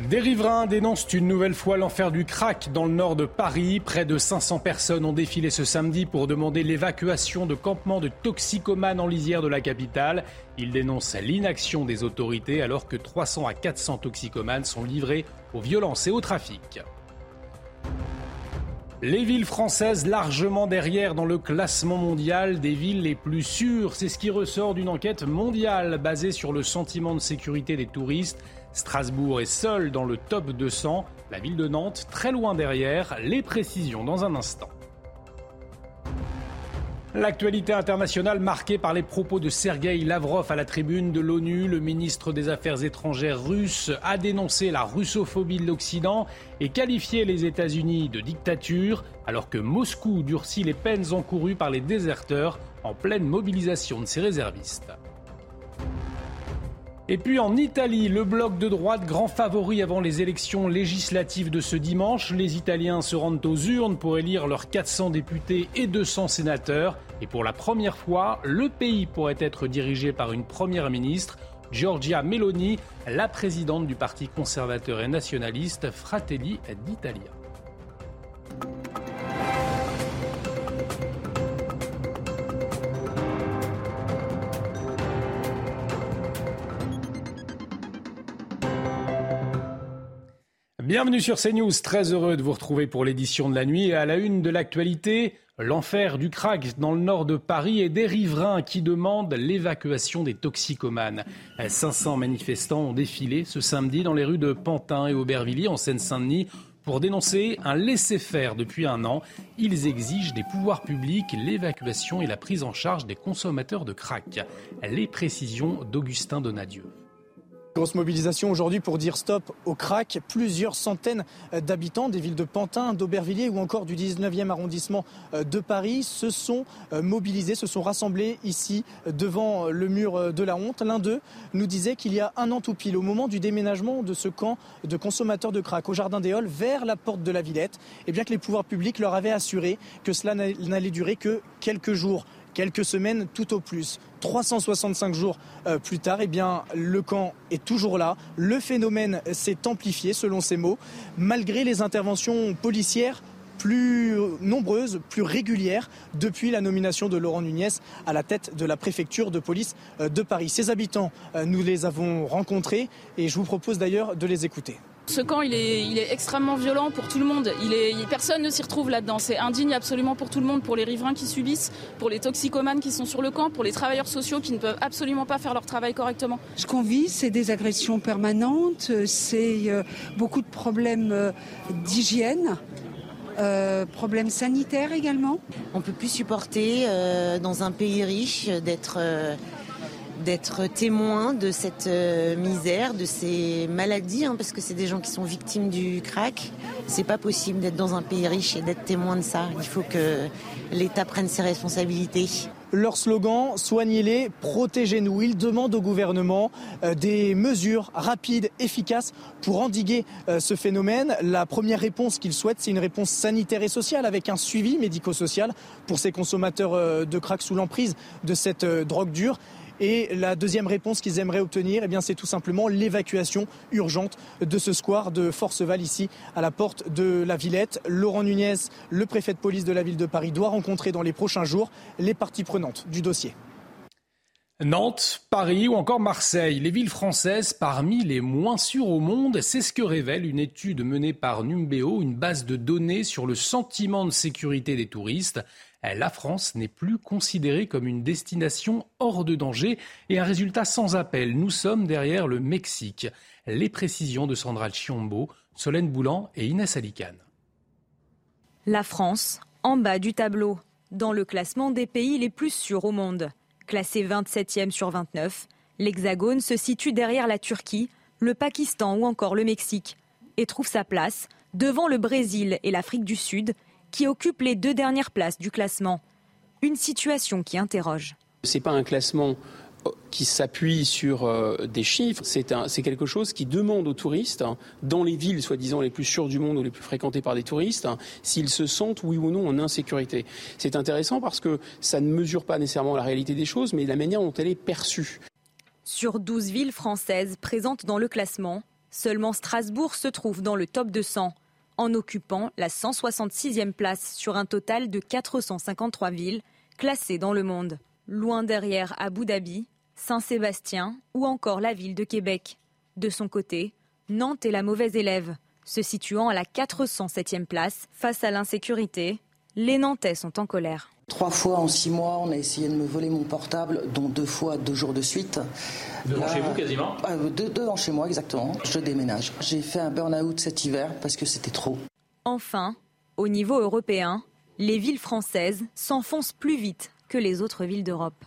Des riverains dénoncent une nouvelle fois l'enfer du crack dans le nord de Paris. Près de 500 personnes ont défilé ce samedi pour demander l'évacuation de campements de toxicomanes en lisière de la capitale. Ils dénoncent l'inaction des autorités alors que 300 à 400 toxicomanes sont livrés aux violences et au trafic. Les villes françaises largement derrière dans le classement mondial des villes les plus sûres, c'est ce qui ressort d'une enquête mondiale basée sur le sentiment de sécurité des touristes. Strasbourg est seul dans le top 200, la ville de Nantes très loin derrière, les précisions dans un instant. L'actualité internationale marquée par les propos de Sergei Lavrov à la tribune de l'ONU, le ministre des Affaires étrangères russe a dénoncé la russophobie de l'Occident et qualifié les États-Unis de dictature, alors que Moscou durcit les peines encourues par les déserteurs en pleine mobilisation de ses réservistes. Et puis en Italie, le bloc de droite, grand favori avant les élections législatives de ce dimanche, les Italiens se rendent aux urnes pour élire leurs 400 députés et 200 sénateurs. Et pour la première fois, le pays pourrait être dirigé par une première ministre, Giorgia Meloni, la présidente du parti conservateur et nationaliste Fratelli d'Italia. Bienvenue sur CNews, très heureux de vous retrouver pour l'édition de la nuit et à la une de l'actualité, l'enfer du crack dans le nord de Paris et des riverains qui demandent l'évacuation des toxicomanes. 500 manifestants ont défilé ce samedi dans les rues de Pantin et Aubervilliers en Seine-Saint-Denis pour dénoncer un laisser-faire depuis un an. Ils exigent des pouvoirs publics l'évacuation et la prise en charge des consommateurs de crack. Les précisions d'Augustin Donadieu. Grosse mobilisation aujourd'hui pour dire stop au crack. Plusieurs centaines d'habitants des villes de Pantin, d'Aubervilliers ou encore du 19e arrondissement de Paris se sont mobilisés, se sont rassemblés ici devant le mur de la honte. L'un d'eux nous disait qu'il y a un an tout pile, au moment du déménagement de ce camp de consommateurs de crack au Jardin des Halles vers la porte de la Villette, et eh bien que les pouvoirs publics leur avaient assuré que cela n'allait durer que quelques jours quelques semaines tout au plus. 365 jours euh, plus tard, eh bien, le camp est toujours là. Le phénomène s'est amplifié, selon ses mots, malgré les interventions policières plus nombreuses, plus régulières depuis la nomination de Laurent Nunez à la tête de la préfecture de police euh, de Paris. Ces habitants, euh, nous les avons rencontrés et je vous propose d'ailleurs de les écouter. Ce camp, il est, extrêmement violent pour tout le monde. personne ne s'y retrouve là-dedans. C'est indigne absolument pour tout le monde, pour les riverains qui subissent, pour les toxicomanes qui sont sur le camp, pour les travailleurs sociaux qui ne peuvent absolument pas faire leur travail correctement. Ce qu'on vit, c'est des agressions permanentes, c'est euh, beaucoup de problèmes euh, d'hygiène. Euh, problèmes sanitaires également. On ne peut plus supporter dans un pays riche d'être d'être témoin de cette euh, misère, de ces maladies, hein, parce que c'est des gens qui sont victimes du crack. C'est pas possible d'être dans un pays riche et d'être témoin de ça. Il faut que l'État prenne ses responsabilités. Leur slogan, soignez-les, protégez-nous. Ils demandent au gouvernement euh, des mesures rapides, efficaces pour endiguer euh, ce phénomène. La première réponse qu'ils souhaitent, c'est une réponse sanitaire et sociale avec un suivi médico-social pour ces consommateurs de crack sous l'emprise de cette drogue dure. Et la deuxième réponse qu'ils aimeraient obtenir, eh c'est tout simplement l'évacuation urgente de ce square de Forceval ici à la porte de la Villette. Laurent Nunez, le préfet de police de la ville de Paris, doit rencontrer dans les prochains jours les parties prenantes du dossier. Nantes, Paris ou encore Marseille, les villes françaises parmi les moins sûres au monde, c'est ce que révèle une étude menée par Numbeo, une base de données sur le sentiment de sécurité des touristes. Eh, la France n'est plus considérée comme une destination hors de danger et un résultat sans appel. Nous sommes derrière le Mexique. Les précisions de Sandra Chiombo, Solène Boulan et Inès Alicane. La France, en bas du tableau, dans le classement des pays les plus sûrs au monde. Classée 27e sur 29, L'Hexagone se situe derrière la Turquie, le Pakistan ou encore le Mexique et trouve sa place devant le Brésil et l'Afrique du Sud qui occupent les deux dernières places du classement. Une situation qui interroge. Ce n'est pas un classement qui s'appuie sur euh, des chiffres, c'est quelque chose qui demande aux touristes, hein, dans les villes soi-disant les plus sûres du monde ou les plus fréquentées par des touristes, hein, s'ils se sentent oui ou non en insécurité. C'est intéressant parce que ça ne mesure pas nécessairement la réalité des choses, mais la manière dont elle est perçue. Sur 12 villes françaises présentes dans le classement, seulement Strasbourg se trouve dans le top 200, en occupant la 166e place sur un total de 453 villes classées dans le monde loin derrière Abu Dhabi, Saint-Sébastien ou encore la ville de Québec. De son côté, Nantes est la mauvaise élève, se situant à la 407e place face à l'insécurité. Les Nantais sont en colère. Trois fois en six mois, on a essayé de me voler mon portable, dont deux fois deux jours de suite. Devant chez vous quasiment? euh, Devant chez moi exactement. Je déménage. J'ai fait un burn-out cet hiver parce que c'était trop. Enfin, au niveau européen, les villes françaises s'enfoncent plus vite que les autres villes d'Europe.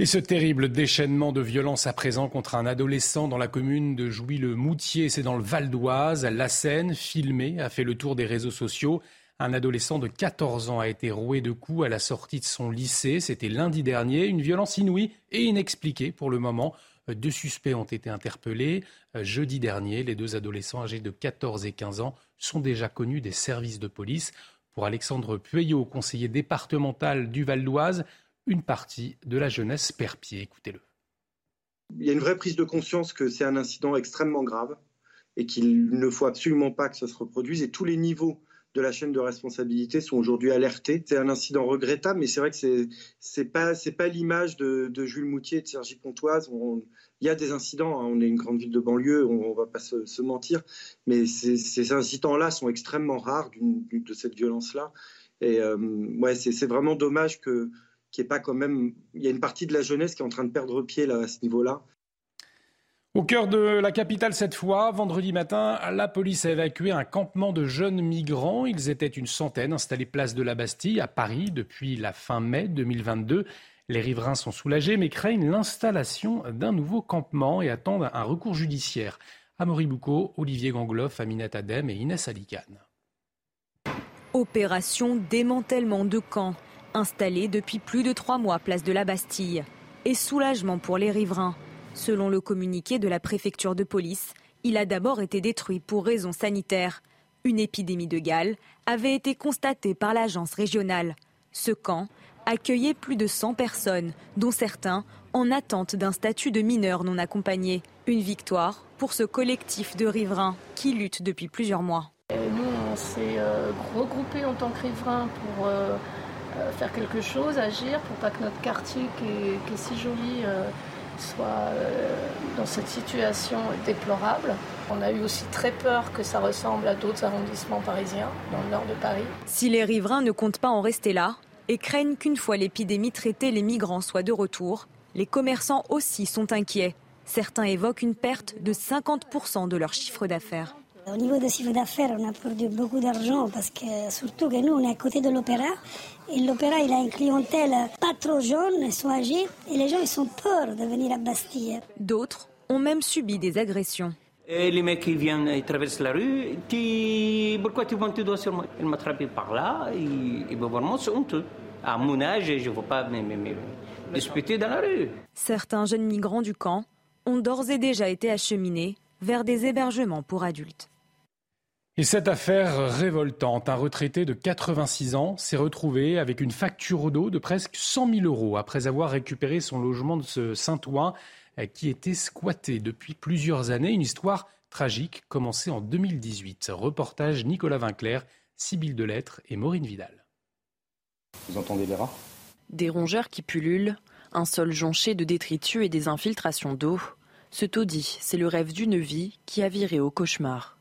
Et ce terrible déchaînement de violence à présent contre un adolescent dans la commune de Jouy-le-Moutier, c'est dans le Val d'Oise. La scène, filmée, a fait le tour des réseaux sociaux. Un adolescent de 14 ans a été roué de coups à la sortie de son lycée. C'était lundi dernier. Une violence inouïe et inexpliquée pour le moment. Deux suspects ont été interpellés. Jeudi dernier, les deux adolescents âgés de 14 et 15 ans sont déjà connus des services de police. Pour Alexandre Pueyo, conseiller départemental du Val d'Oise, une partie de la jeunesse perd pied. Écoutez-le. Il y a une vraie prise de conscience que c'est un incident extrêmement grave et qu'il ne faut absolument pas que ça se reproduise. Et tous les niveaux de la chaîne de responsabilité sont aujourd'hui alertés. C'est un incident regrettable, mais c'est vrai que c'est c'est pas pas l'image de, Jules Moutier et de Sergi Pontoise. il y a des incidents. Hein. On est une grande ville de banlieue, on, ne va pas se, mentir, mais ces, incidents-là sont extrêmement rares de cette violence-là. Et euh, ouais, c'est vraiment dommage qu'il n'y ait pas quand même. Il y a une partie de la jeunesse qui est en train de perdre pied là à ce niveau-là. Au cœur de la capitale cette fois, vendredi matin, la police a évacué un campement de jeunes migrants. Ils étaient une centaine installés place de la Bastille à Paris depuis la fin mai 2022. Les riverains sont soulagés mais craignent l'installation d'un nouveau campement et attendent un recours judiciaire. Amaury Boucaud, Olivier Gangloff, Aminat Adem et Inès Alicane. Opération démantèlement de camps, installé depuis plus de trois mois place de la Bastille. Et soulagement pour les riverains. Selon le communiqué de la préfecture de police, il a d'abord été détruit pour raisons sanitaires. Une épidémie de Galles avait été constatée par l'agence régionale. Ce camp accueillait plus de 100 personnes, dont certains en attente d'un statut de mineur non accompagné. Une victoire pour ce collectif de riverains qui lutte depuis plusieurs mois. nous, on s'est euh, regroupés en tant que riverains pour euh, euh, faire quelque chose, agir, pour pas que notre quartier, qui est, si joli, soit euh, dans cette situation déplorable. On a eu aussi très peur que ça ressemble à d'autres arrondissements parisiens dans le nord de Paris. Si les riverains ne comptent pas en rester là et craignent qu'une fois l'épidémie traitée, les migrants soient de retour, les commerçants aussi sont inquiets. Certains évoquent une perte de 50% de leur chiffre d'affaires. Au niveau du chiffre d'affaires, on a perdu beaucoup d'argent parce que surtout que nous, on est à côté de l'opéra. Et l'opéra, il a une clientèle pas trop jeune, soit âgée, et les gens, ils sont peur de venir à Bastille. D'autres ont même subi des agressions. Et les mecs, ils viennent, ils traversent la rue, tu... pourquoi tu montes tes doigts sur moi? Ils m'attrapent par là, et, et vraiment, c'est honteux. À mon âge, je ne veux pas me, me disputer dans la rue. Certains jeunes migrants du camp ont d'ores et déjà été acheminés vers des hébergements pour adultes. Et cette affaire révoltante, un retraité de 86 ans s'est retrouvé avec une facture d'eau de presque 100 000 euros après avoir récupéré son logement de Saint-Ouen euh, qui était squatté depuis plusieurs années. Une histoire tragique commencée en 2018. Reportage Nicolas Vinclair, Sybille Delettre et Maureen Vidal. Vous entendez les rats? Des rongeurs qui pullulent, un sol jonché de détritus et des infiltrations d'eau. Ce taudis, c'est le rêve d'une vie qui a viré au cauchemar.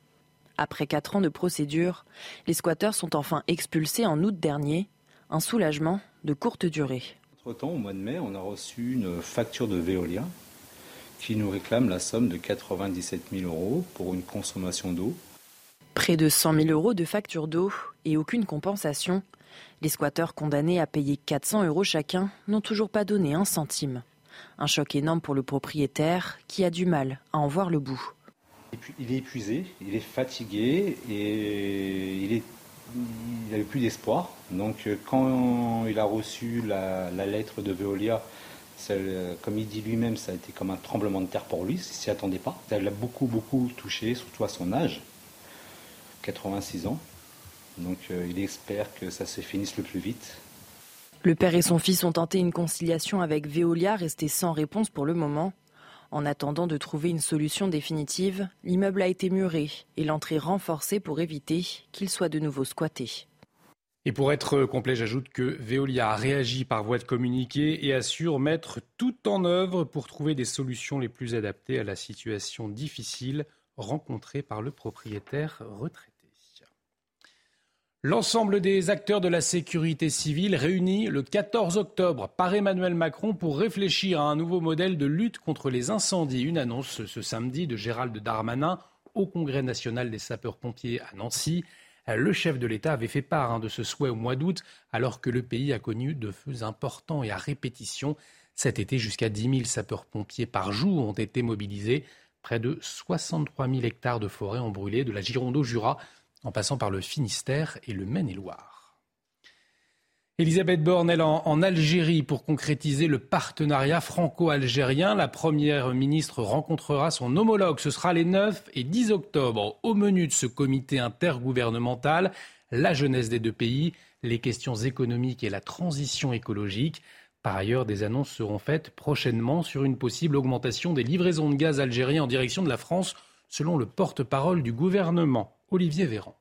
Après quatre ans de procédure, les squatteurs sont enfin expulsés en août dernier. Un soulagement de courte durée. Entre-temps, au mois de mai, on a reçu une facture de Veolia qui nous réclame la somme de 97 000 euros pour une consommation d'eau. Près de 100 000 euros de facture d'eau et aucune compensation. Les squatteurs condamnés à payer 400 euros chacun n'ont toujours pas donné un centime. Un choc énorme pour le propriétaire qui a du mal à en voir le bout. Il est épuisé, il est fatigué et il est n'avait plus d'espoir. Donc quand il a reçu la, lettre de Veolia, comme il dit lui-même, ça a été comme un tremblement de terre pour lui, il s'y attendait pas. Ça l'a beaucoup, beaucoup touché, surtout à son âge, 86 ans. Donc euh, il espère que ça se finisse le plus vite. Le père et son fils ont tenté une conciliation avec Veolia, resté sans réponse pour le moment. En attendant de trouver une solution définitive, l'immeuble a été muré et l'entrée renforcée pour éviter qu'il soit de nouveau squatté. Et pour être complet, j'ajoute que Veolia a réagi par voie de communiqué et assure mettre tout en œuvre pour trouver des solutions les plus adaptées à la situation difficile rencontrée par le propriétaire retraité. L'ensemble des acteurs de la sécurité civile réunis le 14 octobre par Emmanuel Macron pour réfléchir à un nouveau modèle de lutte contre les incendies. Une annonce ce samedi de Gérald Darmanin au Congrès national des sapeurs-pompiers à Nancy. Le chef de l'État avait fait part hein, de ce souhait au mois d'août, alors que le pays a connu de feux importants et à répétition. Cet été, jusqu'à 10 000 sapeurs-pompiers par jour ont été mobilisés. Près de 63 000 hectares de forêt ont brûlé, de la Gironde au Jura en passant par le Finistère et le Maine-et-Loire. Elisabeth Borne, elle, en, en, Algérie pour concrétiser le partenariat franco-algérien. La première ministre rencontrera son homologue. Ce sera les 9 et 10 octobre. Au menu de ce comité intergouvernemental, la jeunesse des deux pays, les questions économiques et la transition écologique. Par ailleurs, des annonces seront faites prochainement sur une possible augmentation des livraisons de gaz algériens en direction de la France, selon le porte-parole du gouvernement. Olivier Véran.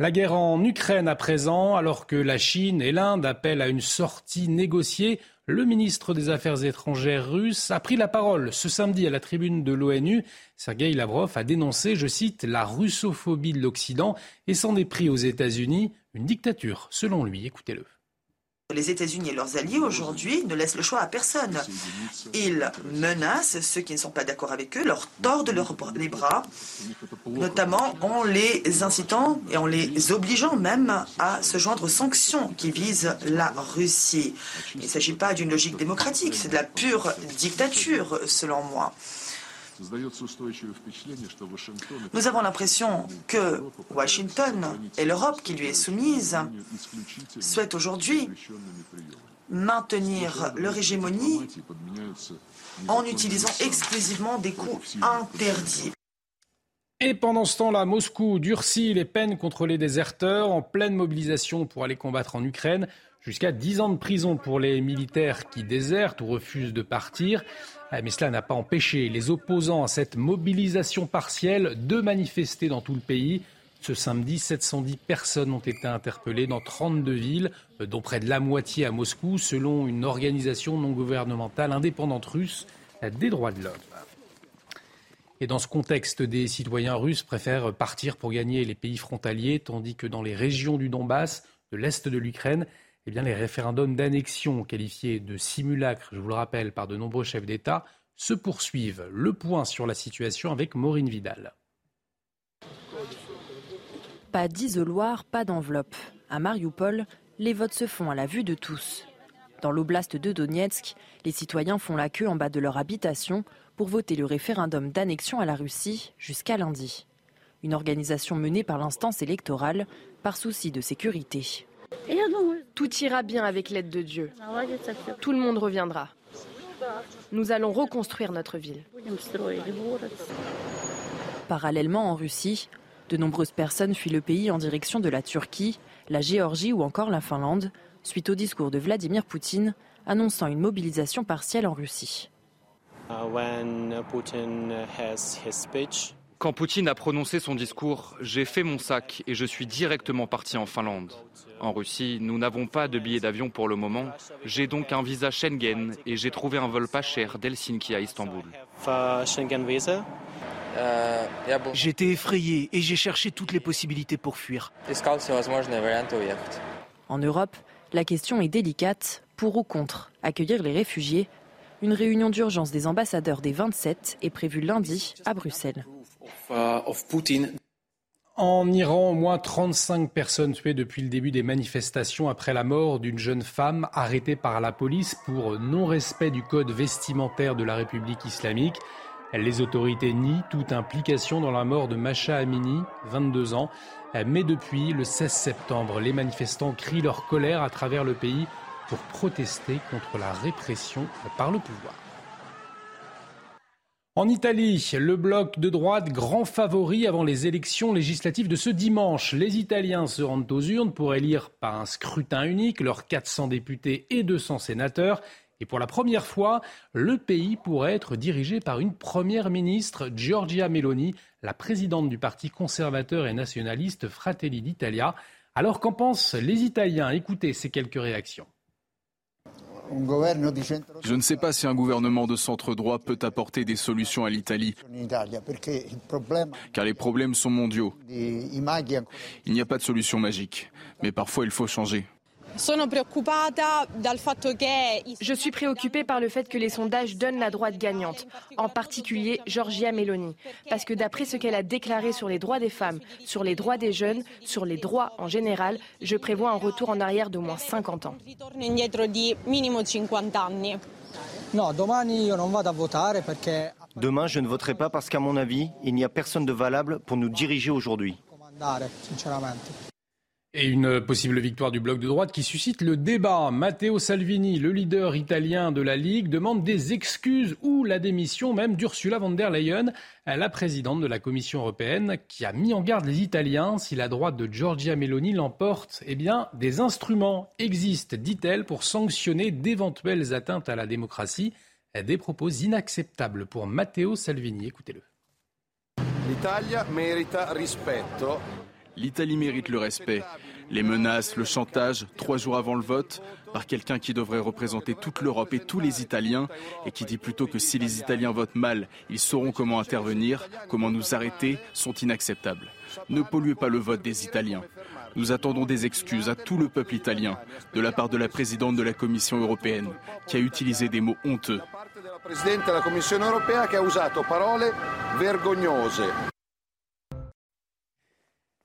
La guerre en Ukraine à présent, alors que la Chine et l'Inde appellent à une sortie négociée, le ministre des Affaires étrangères russe a pris la parole ce samedi à la tribune de l'ONU. Sergei Lavrov a dénoncé, je cite, la russophobie de l'Occident et s'en est pris aux États-Unis, une dictature selon lui. Écoutez-le. Les États-Unis et leurs alliés aujourd'hui ne laissent le choix à personne. Ils menacent ceux qui ne sont pas d'accord avec eux, leur tordent les bras, notamment en les incitant et en les obligeant même à se joindre aux sanctions qui visent la Russie. Il ne s'agit pas d'une logique démocratique, c'est de la pure dictature selon moi. Nous avons l'impression que Washington et l'Europe qui lui est soumise souhaitent aujourd'hui maintenir leur hégémonie en utilisant exclusivement des coups interdits. Et pendant ce temps-là, Moscou durcit les peines contre les déserteurs en pleine mobilisation pour aller combattre en Ukraine. Jusqu'à 10 ans de prison pour les militaires qui désertent ou refusent de partir. Ah, mais cela n'a pas empêché les opposants à cette mobilisation partielle de manifester dans tout le pays. Ce samedi, 710 personnes ont été interpellées dans 32 villes, dont près de la moitié à Moscou, selon une organisation non gouvernementale indépendante russe des droits de l'homme. Et dans ce contexte, des citoyens russes préfèrent partir pour gagner les pays frontaliers, tandis que dans les régions du Donbass, de l'Est de l'Ukraine, eh les référendums d'annexion qualifiés de simulacres, je vous le rappelle, par de nombreux chefs d'État, se poursuivent. Le point sur la situation avec Maureen Vidal. Pas d'isoloir, pas d'enveloppe. À Mariupol, les votes se font à la vue de tous. Dans l'oblast de Donetsk, les citoyens font la queue en bas de leur habitation pour voter le référendum d'annexion à la Russie jusqu'à lundi. Une organisation menée par l'instance électorale par souci de sécurité. Tout ira bien avec l'aide de Dieu. Tout le monde reviendra. Nous allons reconstruire notre ville. Parallèlement en Russie, de nombreuses personnes fuient le pays en direction de la Turquie, la Géorgie ou encore la Finlande, suite au discours de Vladimir Poutine annonçant une mobilisation partielle en Russie. Uh, Quand Poutine a prononcé son discours, j'ai fait mon sac et je suis directement parti en Finlande. En Russie, nous n'avons pas de billets d'avion pour le moment. J'ai donc un visa Schengen et j'ai trouvé un vol pas cher d'Helsinki à Istanbul. J'étais effrayé et j'ai cherché toutes les possibilités pour fuir. En Europe, la question est délicate. Pour ou contre accueillir les réfugiés Une réunion d'urgence des ambassadeurs des 27 est prévue lundi à Bruxelles. En Iran, au moins 35 personnes tuées depuis le début des manifestations après la mort d'une jeune femme arrêtée par la police pour non-respect du code vestimentaire de la République islamique. Les autorités nient toute implication dans la mort de Masha Amini, 22 ans. Mais depuis le 16 septembre, les manifestants crient leur colère à travers le pays pour protester contre la répression par le pouvoir. En Italie, le bloc de droite grand favori avant les élections législatives de ce dimanche. Les Italiens se rendent aux urnes pour élire par un scrutin unique leurs 400 députés et 200 sénateurs. Et pour la première fois, le pays pourrait être dirigé par une première ministre, Giorgia Meloni, la présidente du parti conservateur et nationaliste Fratelli d'Italia. Alors qu'en pensent les Italiens? Écoutez ces quelques réactions. Je ne sais pas si un gouvernement de centre-droit peut apporter des solutions à l'Italie, car les problèmes sont mondiaux. Il n'y a pas de solution magique, mais parfois il faut changer. Je suis préoccupée par le fait que les sondages donnent la droite gagnante, en particulier Giorgia Meloni, parce que d'après ce qu'elle a déclaré sur les droits des femmes, sur les droits des jeunes, sur les droits en général, je prévois un retour en arrière d'au moins 50 ans. Demain, je ne voterai pas parce qu'à mon avis, il n'y a personne de valable pour nous diriger aujourd'hui. Et une possible victoire du bloc de droite qui suscite le débat. Matteo Salvini, le leader italien de la Ligue, demande des excuses ou la démission même d'Ursula von der Leyen, la présidente de la Commission européenne, qui a mis en garde les Italiens. Si la droite de Giorgia Meloni l'emporte, eh bien, des instruments existent, dit-elle, pour sanctionner d'éventuelles atteintes à la démocratie. Des propos inacceptables pour Matteo Salvini. Écoutez-le. L'Italie mérite rispetto. L'Italie mérite le respect. Les menaces, le chantage, trois jours avant le vote, par quelqu'un qui devrait représenter toute l'Europe et tous les Italiens, et qui dit plutôt que si les Italiens votent mal, ils sauront comment intervenir, comment nous arrêter, sont inacceptables. Ne polluez pas le vote des Italiens. Nous attendons des excuses à tout le peuple italien, de la part de la présidente de la Commission européenne, qui a utilisé des mots honteux.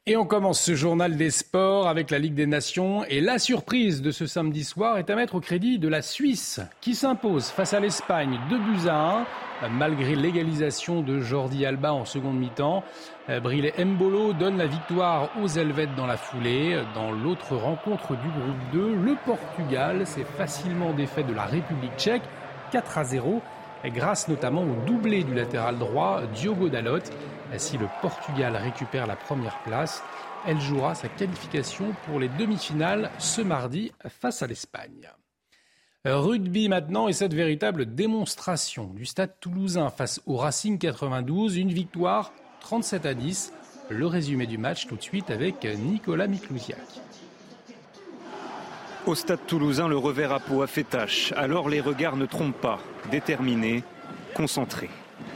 Et on commence ce journal des sports avec la Ligue des Nations. Et la surprise de ce samedi soir est à mettre au crédit de la Suisse, qui s'impose face à l'Espagne 2 buts à 1, malgré l'égalisation de Jordi Alba en seconde mi-temps. Brille Mbolo donne la victoire aux Helvètes dans la foulée. Dans l'autre rencontre du groupe 2, le Portugal s'est facilement défait de la République tchèque 4 à 0, grâce notamment au doublé du latéral droit Diogo Dalot. Si le Portugal récupère la première place, elle jouera sa qualification pour les demi-finales ce mardi face à l'Espagne. Rugby maintenant et cette véritable démonstration du stade toulousain face au Racing 92, une victoire 37 à 10. Le résumé du match tout de suite avec Nicolas Miklousiak. Au stade toulousain, le revers à peau a fait tâche. Alors les regards ne trompent pas. Déterminés, concentrés.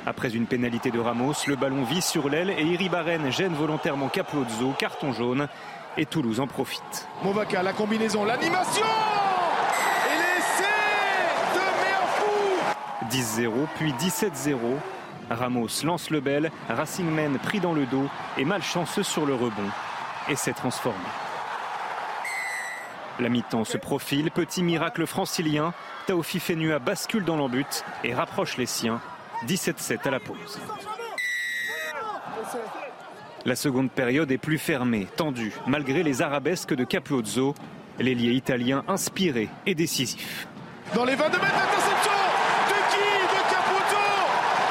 Après une pénalité de Ramos, le ballon vise sur l'aile et Iribarren gêne volontairement Capozzo, carton jaune, et Toulouse en profite. Movaca, la combinaison, l'animation Et l'essai de fou 10-0, puis 17-0. Ramos lance le bel, Racing Men pris dans le dos et malchanceux sur le rebond, et s'est transformé. La mi-temps se profile, petit miracle francilien, Taofi Fenua bascule dans l'embut et rapproche les siens 17-7 à la pause. La seconde période est plus fermée, tendue, malgré les arabesques de Capuzzo, l'ailier italien inspiré et décisif. Dans les 22 mètres, d'interception de qui De Capuzzo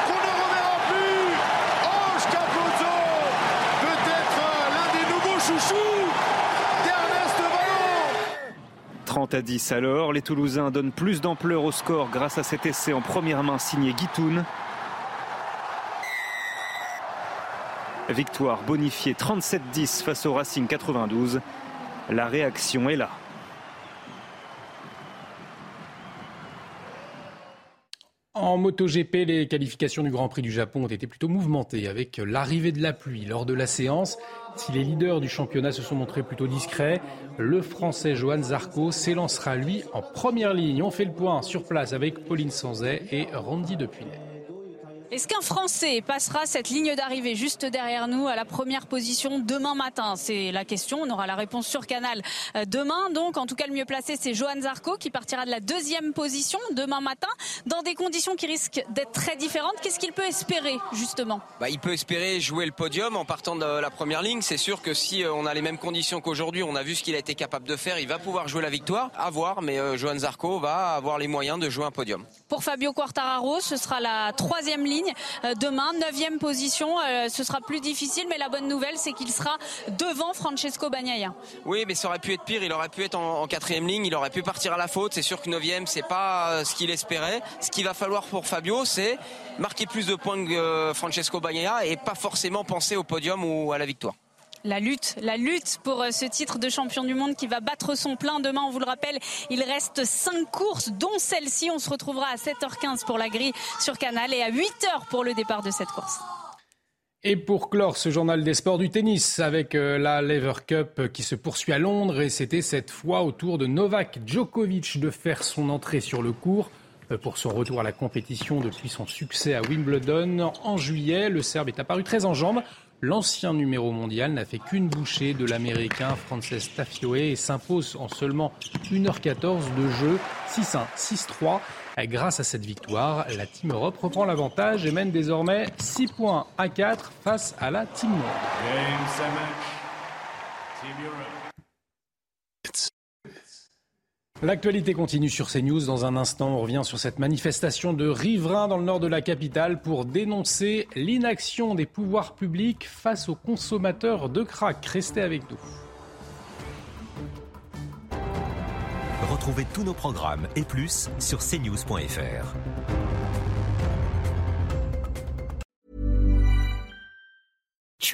Qu'on ne reverra plus Ange Capuzzo Peut-être l'un des nouveaux chouchous d'Ernest Vallon 30 à 10 alors, les Toulousains donnent plus d'ampleur au score grâce à cet essai en première main signé Guitoun. Victoire bonifiée 37-10 face au Racing 92. La réaction est là. En MotoGP, les qualifications du Grand Prix du Japon ont été plutôt mouvementées avec l'arrivée de la pluie lors de la séance. Si les leaders du championnat se sont montrés plutôt discrets, le Français Johan Zarco s'élancera lui en première ligne. On fait le point sur place avec Pauline Sanzet et Randy Depuynet. Est-ce qu'un Français passera cette ligne d'arrivée juste derrière nous à la première position demain matin? C'est la question. On aura la réponse sur Canal euh, demain. Donc, en tout cas, le mieux placé, c'est Johan Zarco qui partira de la deuxième position demain matin dans des conditions qui risquent d'être très différentes. Qu'est-ce qu'il peut espérer justement? Bah, Il peut espérer jouer le podium en partant de la première ligne. C'est sûr que si euh, on a les mêmes conditions qu'aujourd'hui, on a vu ce qu'il a été capable de faire, il va pouvoir jouer la victoire. À voir, mais euh, Johan Zarco va avoir les moyens de jouer un podium. Pour Fabio Quartararo, ce sera la troisième ligne euh, demain. Neuvième position, euh, ce sera plus difficile, mais la bonne nouvelle, c'est qu'il sera devant Francesco Bagnaia. Oui, mais ça aurait pu être pire. Il aurait pu être en, quatrième ligne. Il aurait pu partir à la faute. C'est sûr que neuvième, c'est pas euh, ce qu'il espérait. Ce qu'il va falloir pour Fabio, c'est marquer plus de points que Francesco Bagnaia et pas forcément penser au podium ou à la victoire la lutte, la lutte pour euh, ce titre de champion du monde qui va battre son plein demain. On vous le rappelle, il reste cinq courses, dont celle-ci. On se retrouvera à 7h15 pour la grille sur Canal et à 8h pour le départ de cette course. Et pour clore ce journal des sports du tennis avec euh, la Lever Cup qui se poursuit à Londres et c'était cette fois au tour de Novak Djokovic de faire son entrée sur le court euh, pour son retour à la compétition depuis son succès à Wimbledon en juillet. Le Serbe est apparu très en jambes L'ancien numéro mondial n'a fait qu'une bouchée de l'américain Frances Tafioe et s'impose en seulement 1h14 de jeu 6-1, 6-3. Grâce à cette victoire, la Team Europe reprend l'avantage et mène désormais 6 points à 4 face à la Team Nord. L'actualité continue sur CNews. Dans un instant, on revient sur cette manifestation de riverains dans le nord de la capitale pour dénoncer l'inaction des pouvoirs publics face aux consommateurs de crack. Restez avec nous. Retrouvez tous nos programmes et plus sur cnews.fr.